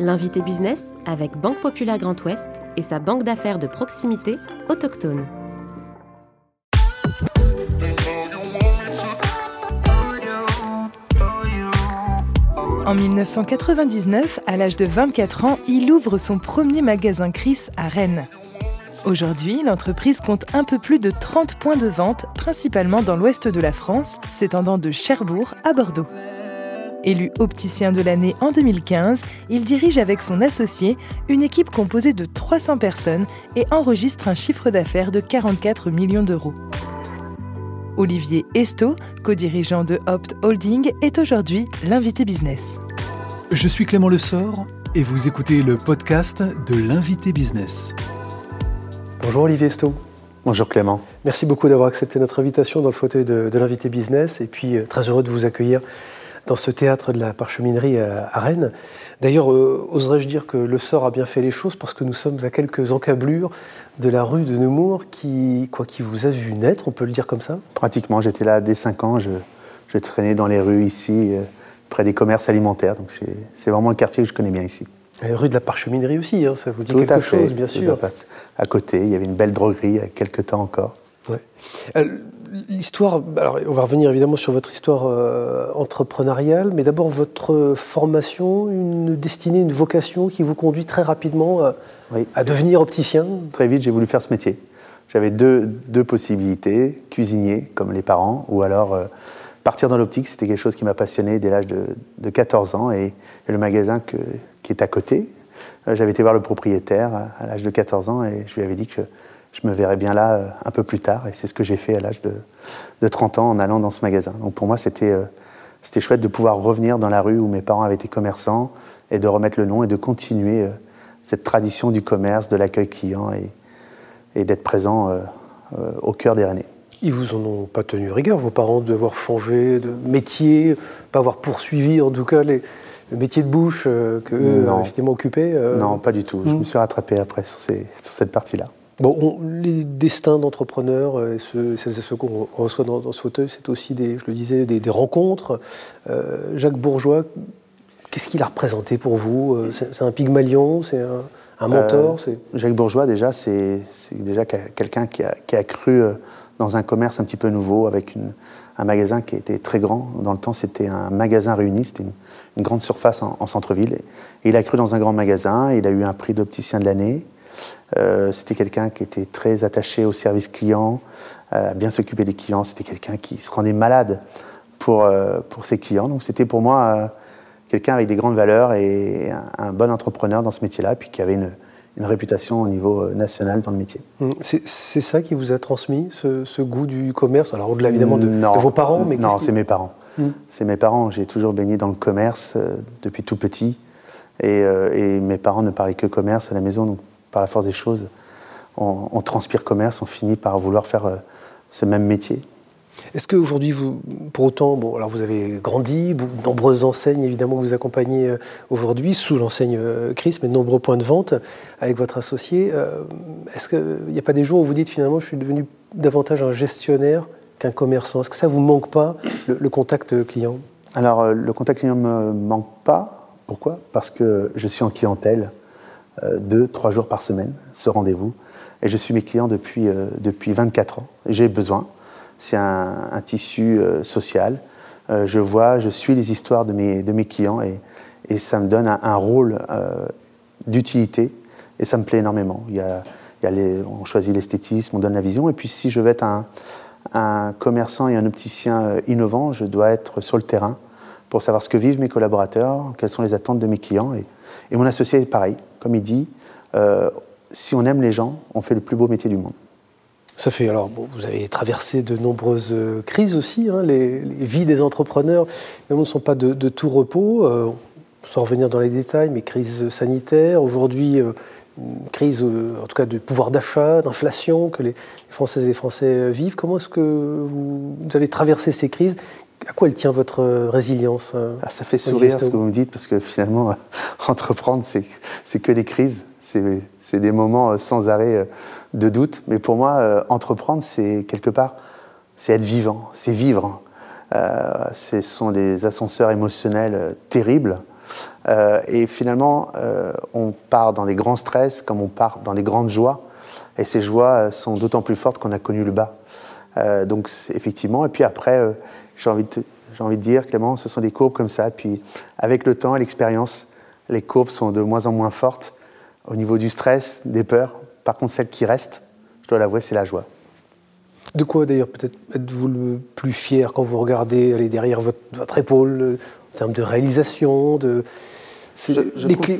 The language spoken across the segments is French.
L'invité business avec Banque Populaire Grand Ouest et sa banque d'affaires de proximité autochtone. En 1999, à l'âge de 24 ans, il ouvre son premier magasin Chris à Rennes. Aujourd'hui, l'entreprise compte un peu plus de 30 points de vente, principalement dans l'ouest de la France, s'étendant de Cherbourg à Bordeaux. Élu opticien de l'année en 2015, il dirige avec son associé une équipe composée de 300 personnes et enregistre un chiffre d'affaires de 44 millions d'euros. Olivier Esto, co-dirigeant de Opt Holding, est aujourd'hui l'invité business. Je suis Clément Lessort et vous écoutez le podcast de l'invité business. Bonjour Olivier Esto. Bonjour Clément. Merci beaucoup d'avoir accepté notre invitation dans le fauteuil de, de l'invité business et puis euh, très heureux de vous accueillir dans ce théâtre de la parcheminerie à, Rennes. D'ailleurs, euh, oserais-je dire que le sort a bien fait les choses parce que nous sommes à quelques encablures de la rue de Nemours qui, quoi, qui vous a vu naître, on peut le dire comme ça? Pratiquement, j'étais là dès 5 ans, je, je, traînais dans les rues ici, euh, près des commerces alimentaires, donc c'est vraiment un quartier que je connais bien ici. La rue de la parcheminerie aussi, hein, ça vous dit quelque chose, bien sûr. À côté, il y avait une belle droguerie il y a quelques temps encore. Ouais. Euh, l'histoire, alors on va revenir évidemment sur votre histoire euh, entrepreneuriale, mais d'abord votre formation, une destinée, une vocation qui vous conduit très rapidement euh, à devenir opticien? Très vite, j'ai voulu faire ce métier. J'avais deux, deux, possibilités, cuisinier, comme les parents, ou alors euh, partir dans l'optique. C'était quelque chose qui m'a passionné dès l'âge de, de, 14 ans. Et, le magasin que, qui est à côté, j'avais été voir le propriétaire à l'âge de 14 ans et je lui avais dit que je me verrais bien là euh, un peu plus tard. Et c'est ce que j'ai fait à l'âge de, de, 30 ans en allant dans ce magasin. Donc pour moi, c'était euh, c'était chouette de pouvoir revenir dans la rue où mes parents avaient été commerçants et de remettre le nom et de continuer euh, cette tradition du commerce, de l'accueil client et, et d'être présent au cœur des Rennais. Ils vous en ont pas tenu rigueur, vos parents, d'avoir changé de métier, pas avoir poursuivi en tout cas les, le métier de bouche que eux, effectivement occupé Non, pas du tout. Je hmm. me suis rattrapé après sur, ces, sur cette partie-là. Bon, les destins d'entrepreneurs, euh, c'est ce qu'on reçoit dans, ce fauteuil, c'est aussi, des, je le disais, des, rencontres. Euh, Jacques Bourgeois, qu'est-ce qu'il a représenté pour vous euh, C'est un pygmalion C'est un, mentor Jacques Bourgeois, déjà, c'est déjà quelqu'un qui a, qui a, cru dans un commerce un petit peu nouveau, avec une, un magasin qui était très grand. Dans le temps, c'était un magasin réuni, c'était une, grande surface en, centre-ville. Il a cru dans un grand magasin, il a eu un prix d'opticien de l'année. Euh, c'était quelqu'un qui était très attaché au service client, à bien s'occuper des clients. C'était quelqu'un qui se rendait malade pour, euh, pour ses clients. Donc c'était pour moi euh, quelqu'un avec des grandes valeurs et un, bon entrepreneur dans ce métier-là, puis qui avait une, une, réputation au niveau national dans le métier. Mmh. C'est ça qui vous a transmis, ce, goût du commerce? Alors au-delà évidemment de, vos parents mais Non, c'est mes parents. Mmh. C'est mes parents. J'ai toujours baigné dans le commerce depuis tout petit. Et, et, mes parents ne parlaient que commerce à la maison. Donc par la force des choses, on, transpire commerce, on finit par vouloir faire euh, ce même métier. Est-ce qu'aujourd'hui, vous, pour autant, bon, alors vous avez grandi, de nombreuses enseignes évidemment vous accompagnez euh, aujourd'hui, sous l'enseigne euh, Chris, mais de nombreux points de vente avec votre associé. Est-ce qu'il n'y a pas des jours où vous dites finalement je suis devenu davantage un gestionnaire qu'un commerçant? Est-ce que ça ne vous manque pas, le, contact client? Alors, le contact client ne me manque pas. Pourquoi? Parce que je suis en clientèle. Euh, deux, trois jours par semaine, ce rendez-vous. Et je suis mes clients depuis, euh, depuis 24 ans. J'ai besoin. C'est un, tissu euh, social. je vois, je suis les histoires de mes, de mes clients et, et ça me donne un, rôle d'utilité et ça me plaît énormément. Il y a, il y a les, on choisit l'esthétisme, on donne la vision. Et puis si je veux être un, un commerçant et un opticien innovant, je dois être sur le terrain pour savoir ce que vivent mes collaborateurs, quelles sont les attentes de mes clients. Et mon associé est pareil. Comme il dit, euh, si on aime les gens, on fait le plus beau métier du monde. Ça fait alors, vous avez traversé de nombreuses euh, crises aussi. Hein, les, vies des entrepreneurs ne sont pas de, tout repos. Euh, sans revenir dans les détails, mais crise sanitaire, aujourd'hui une crise, en tout cas de pouvoir d'achat, d'inflation que les Françaises et les Français vivent. Comment est-ce que vous, avez traversé ces crises à quoi elle tient votre euh, résilience euh, ah, Ça fait sourire ce que vous me dites, parce que finalement, entreprendre, c'est que des crises, c'est des moments euh, sans arrêt de doute. Mais pour moi, entreprendre, c'est quelque part, c'est être vivant, c'est vivre. ce sont des ascenseurs émotionnels terribles. Euh, et finalement, euh, on part dans des grands stress comme on part dans des grandes joies. Et ces joies sont d'autant plus fortes qu'on a connu le bas. Donc effectivement, et puis après, j'ai envie, envie de dire, Clément, ce sont des courbes comme ça. Puis avec le temps et l'expérience, les courbes sont de moins en moins fortes au niveau du stress, des peurs. Par contre, celle qui reste, je dois l'avouer, c'est la joie. De quoi d'ailleurs peut-être êtes-vous le plus fier quand vous regardez aller derrière votre, votre épaule euh, en termes de réalisation de...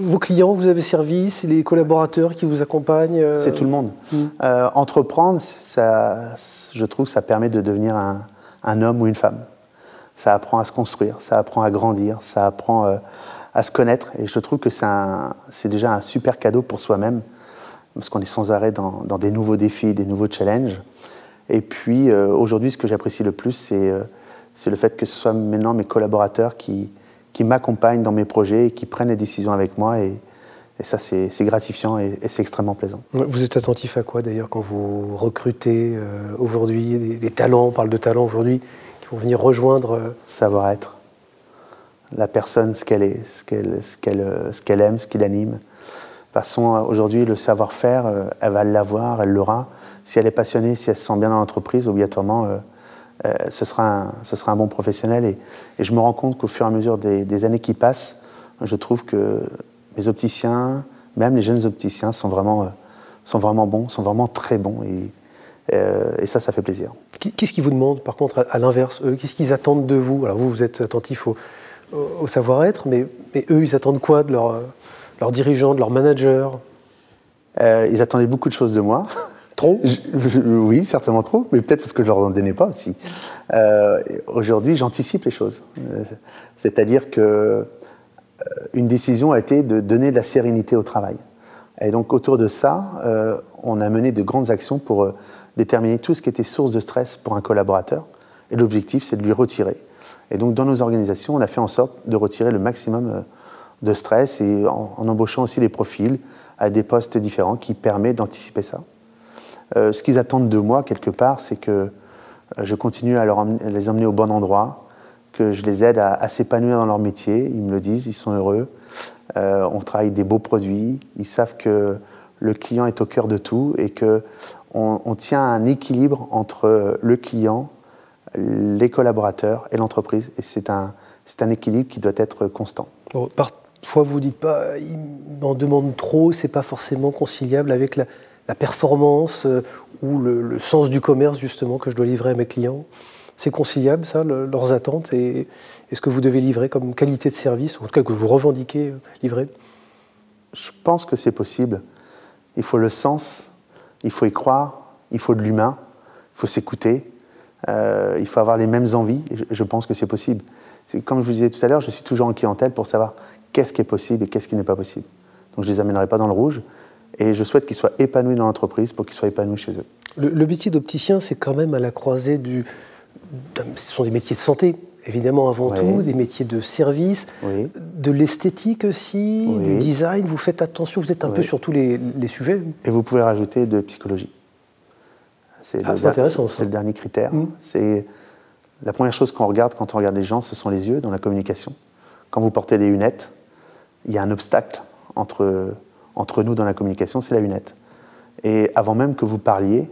vos clients vous avez servi, c'est les collaborateurs qui vous accompagnent euh C'est tout le monde. Mm. Euh, entreprendre, ça, je trouve, ça permet de devenir un, un, homme ou une femme. Ça apprend à se construire, ça apprend à grandir, ça apprend à se connaître. Et je trouve que c'est déjà un super cadeau pour soi-même, parce qu'on est sans arrêt dans, dans, des nouveaux défis, des nouveaux challenges. Et puis euh, aujourd'hui, ce que j'apprécie le plus, euh, c'est le fait que ce soit maintenant mes collaborateurs qui, qui m'accompagnent dans mes projets et qui prennent les décisions avec moi. Et, et ça, c'est gratifiant et, c'est extrêmement plaisant. Vous êtes attentif à quoi d'ailleurs quand vous recrutez euh, aujourd'hui des, talents, on parle de talents aujourd'hui, qui vont venir rejoindre Savoir-être. La personne, ce qu'elle est, ce qu'elle ce qu'elle aime, ce qui l'anime. De toute façon, aujourd'hui, le savoir-faire, elle va l'avoir, elle l'aura si elle est passionnée, si elle se sent bien dans l'entreprise, obligatoirement, euh, euh, ce, sera un, ce sera un bon professionnel. Et, je me rends compte qu'au fur et à mesure des, années qui passent, je trouve que mes opticiens, même les jeunes opticiens, sont vraiment, euh, sont vraiment bons, sont vraiment très bons. Et, et ça, ça fait plaisir. Qu'est-ce qu'ils vous demandent, par contre, à, l'inverse Eux, qu'est-ce qu'ils attendent de vous? Alors vous, vous êtes attentif au, au savoir-être, mais, mais, eux, ils attendent quoi de leurs leur dirigeants, de leurs managers? Ils attendaient beaucoup de choses de moi. Oui, certainement trop, mais peut-être parce que je leur en donnais pas aussi. Euh, aujourd'hui, j'anticipe les choses. Euh, c'est-à-dire que euh, une décision a été de donner de la sérénité au travail. Et donc autour de ça, on a mené de grandes actions pour déterminer tout ce qui était source de stress pour un collaborateur. Et l'objectif, c'est de lui retirer. Et donc dans nos organisations, on a fait en sorte de retirer le maximum de stress et en, en embauchant aussi des profils à des postes différents qui permettent d'anticiper ça. Euh, ce qu'ils attendent de moi, quelque part, c'est que euh, je continue à, les emmener au bon endroit, que je les aide à, s'épanouir dans leur métier. Ils me le disent, ils sont heureux. Euh, on travaille des beaux produits. Ils savent que le client est au cœur de tout et que on, tient un équilibre entre le client, les collaborateurs et l'entreprise. Et c'est un, un équilibre qui doit être constant. parfois, vous dites pas, ils m'en demandent trop, c'est pas forcément conciliable avec la, la performance euh, ou le, sens du commerce justement que je dois livrer à mes clients C'est conciliable ça, leurs attentes et, ce que vous devez livrer comme qualité de service, ou en tout cas que vous revendiquez euh, livrer? Je pense que c'est possible. Il faut le sens, il faut y croire, il faut de l'humain, il faut s'écouter, euh, il faut avoir les mêmes envies, et je, pense que c'est possible. Comme je vous disais tout à l'heure, je suis toujours en clientèle pour savoir qu'est-ce qui est possible et qu'est-ce qui n'est pas possible. Donc je ne les amènerai pas dans le rouge, et je souhaite qu'ils soient épanouis dans l'entreprise pour qu'ils soient épanouis chez eux. Le, métier d'opticien, c'est quand même à la croisée du. Ce sont des métiers de santé, évidemment, avant tout, des métiers de service, de l'esthétique aussi, du design. Vous faites attention, vous êtes un peu sur tous les, sujets. Et vous pouvez rajouter de psychologie. C'est ah, intéressant. C'est le dernier critère. Mmh. C'est la première chose qu'on regarde quand on regarde les gens, ce sont les yeux dans la communication. Quand vous portez des lunettes, il y a un obstacle entre entre nous dans la communication, c'est la lunette. Et avant même que vous parliez,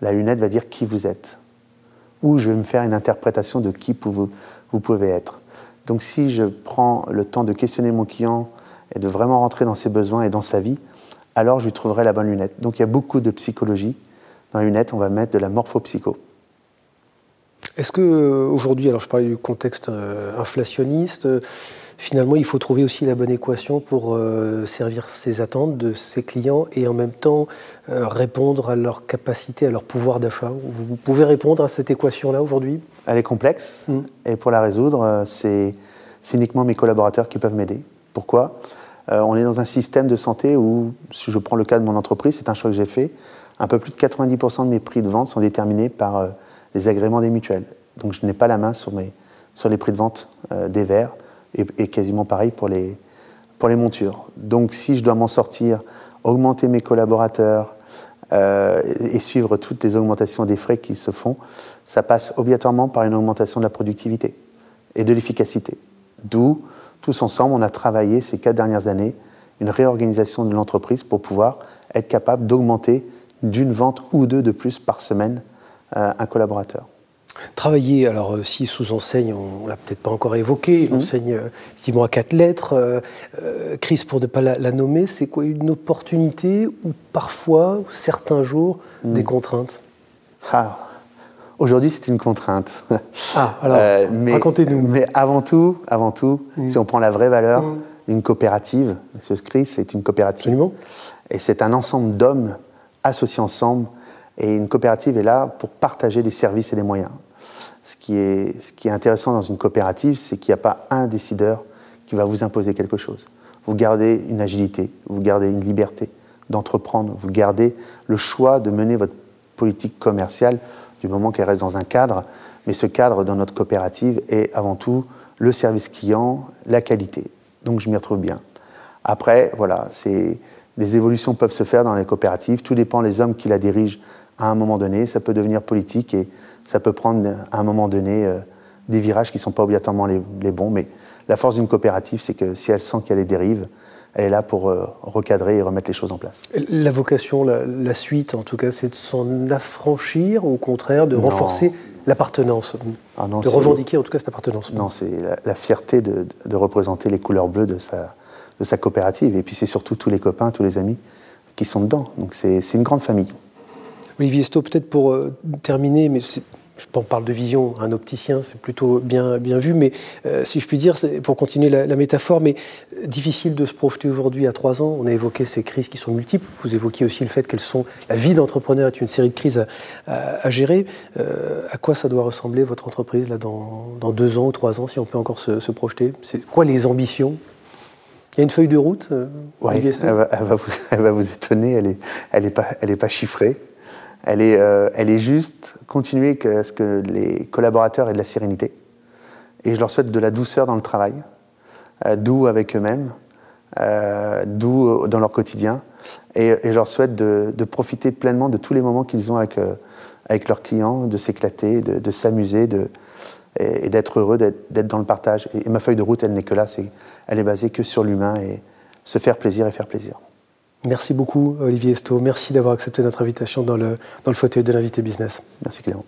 la lunette va dire qui vous êtes. Ou je vais me faire une interprétation de qui vous, pouvez être. Donc si je prends le temps de questionner mon client et de vraiment rentrer dans ses besoins et dans sa vie, alors je lui trouverai la bonne lunette. Donc il y a beaucoup de psychologie. Dans la lunette, on va mettre de la morphopsycho. Est-ce que euh, aujourd'hui, alors je parlais du contexte euh, inflationniste, euh, finalement, il faut trouver aussi la bonne équation pour euh, servir ses attentes de ses clients et en même temps euh, répondre à leur capacité, à leur pouvoir d'achat. Vous pouvez répondre à cette équation-là aujourd'hui? Elle est complexe mm. et pour la résoudre, euh, c'est uniquement mes collaborateurs qui peuvent m'aider. Pourquoi? On est dans un système de santé où, si je prends le cas de mon entreprise, c'est un choix que j'ai fait, un peu plus de 90% de mes prix de vente sont déterminés par les agréments des mutuelles. Donc je n'ai pas la main sur, mes, sur les prix de vente des verres et, quasiment pareil pour les, montures. Donc si je dois m'en sortir, augmenter mes collaborateurs euh, et suivre toutes les augmentations des frais qui se font, ça passe obligatoirement par une augmentation de la productivité et de l'efficacité. D'où tous ensemble, on a travaillé ces quatre dernières années une réorganisation de l'entreprise pour pouvoir être capable d'augmenter d'une vente ou deux de plus par semaine euh, un collaborateur. Travailler, alors euh, si sous enseigne, on ne l'a peut-être pas encore évoqué, mmh. enseigne euh, effectivement à quatre lettres, crise pour ne pas la, nommer, c'est quoi une opportunité ou parfois, certains jours, mmh. des contraintes? Ah, Aujourd'hui, c'est une contrainte. Ah, alors, racontez-nous. Mais avant tout, avant tout mmh. si on prend la vraie valeur, une coopérative, ce CRIS, c'est une coopérative. Absolument. Et c'est un ensemble d'hommes associés ensemble. Et une coopérative est là pour partager les services et les moyens. Ce qui est, intéressant dans une coopérative, c'est qu'il n'y a pas un décideur qui va vous imposer quelque chose. Vous gardez une agilité, vous gardez une liberté d'entreprendre, vous gardez le choix de mener votre politique commerciale du moment qu'elle reste dans un cadre. Mais ce cadre dans notre coopérative est avant tout le service client, la qualité donc je m'y retrouve bien. Après, voilà, des évolutions peuvent se faire dans les coopératives. Tout dépend des hommes qui la dirigent à un moment donné. Ça peut devenir politique et ça peut prendre à un moment donné euh, des virages qui ne sont pas obligatoirement les, bons. Mais la force d'une coopérative, c'est que si elle sent qu'il y a des dérives, elle est là pour euh, recadrer et remettre les choses en place. La vocation, la, suite, en tout cas, c'est de s'en affranchir, ou au contraire, de renforcer l'appartenance, ah de revendiquer en tout cas cette appartenance. Non, c'est la, fierté de, représenter les couleurs bleues de sa, de sa coopérative. Et puis c'est surtout tous les copains, tous les amis qui sont dedans. Donc c'est une grande famille. Olivier Sto, peut-être pour euh, terminer, mais je parle de vision, un opticien, c'est plutôt bien, bien vu, mais euh, si je puis dire, pour continuer la, métaphore, mais euh, difficile de se projeter aujourd'hui à trois ans. On a évoqué ces crises qui sont multiples. Vous évoquiez aussi le fait qu'elles sont. La vie d'entrepreneur est une série de crises à, gérer. Euh, à quoi ça doit ressembler votre entreprise là, dans, deux ans ou trois ans, si on peut encore se, projeter? C'est quoi les ambitions? Il y a une feuille de route elle, va, vous, elle va vous étonner, elle n'est elle est pas, elle est pas chiffrée. Elle est, euh, elle est juste continuer à ce que les collaborateurs aient de la sérénité. Et je leur souhaite de la douceur dans le travail, euh, avec eux-mêmes, euh, dans leur quotidien. Et, je leur souhaite de, profiter pleinement de tous les moments qu'ils ont avec, avec leurs clients, de s'éclater, de, s'amuser et, d'être heureux, d'être dans le partage. Et, ma feuille de route, elle n'est que là, elle est basée que sur l'humain et se faire plaisir et faire plaisir. Merci beaucoup, Olivier Esto. Merci d'avoir accepté notre invitation dans le, dans le fauteuil de l'invité business. Merci, Clément.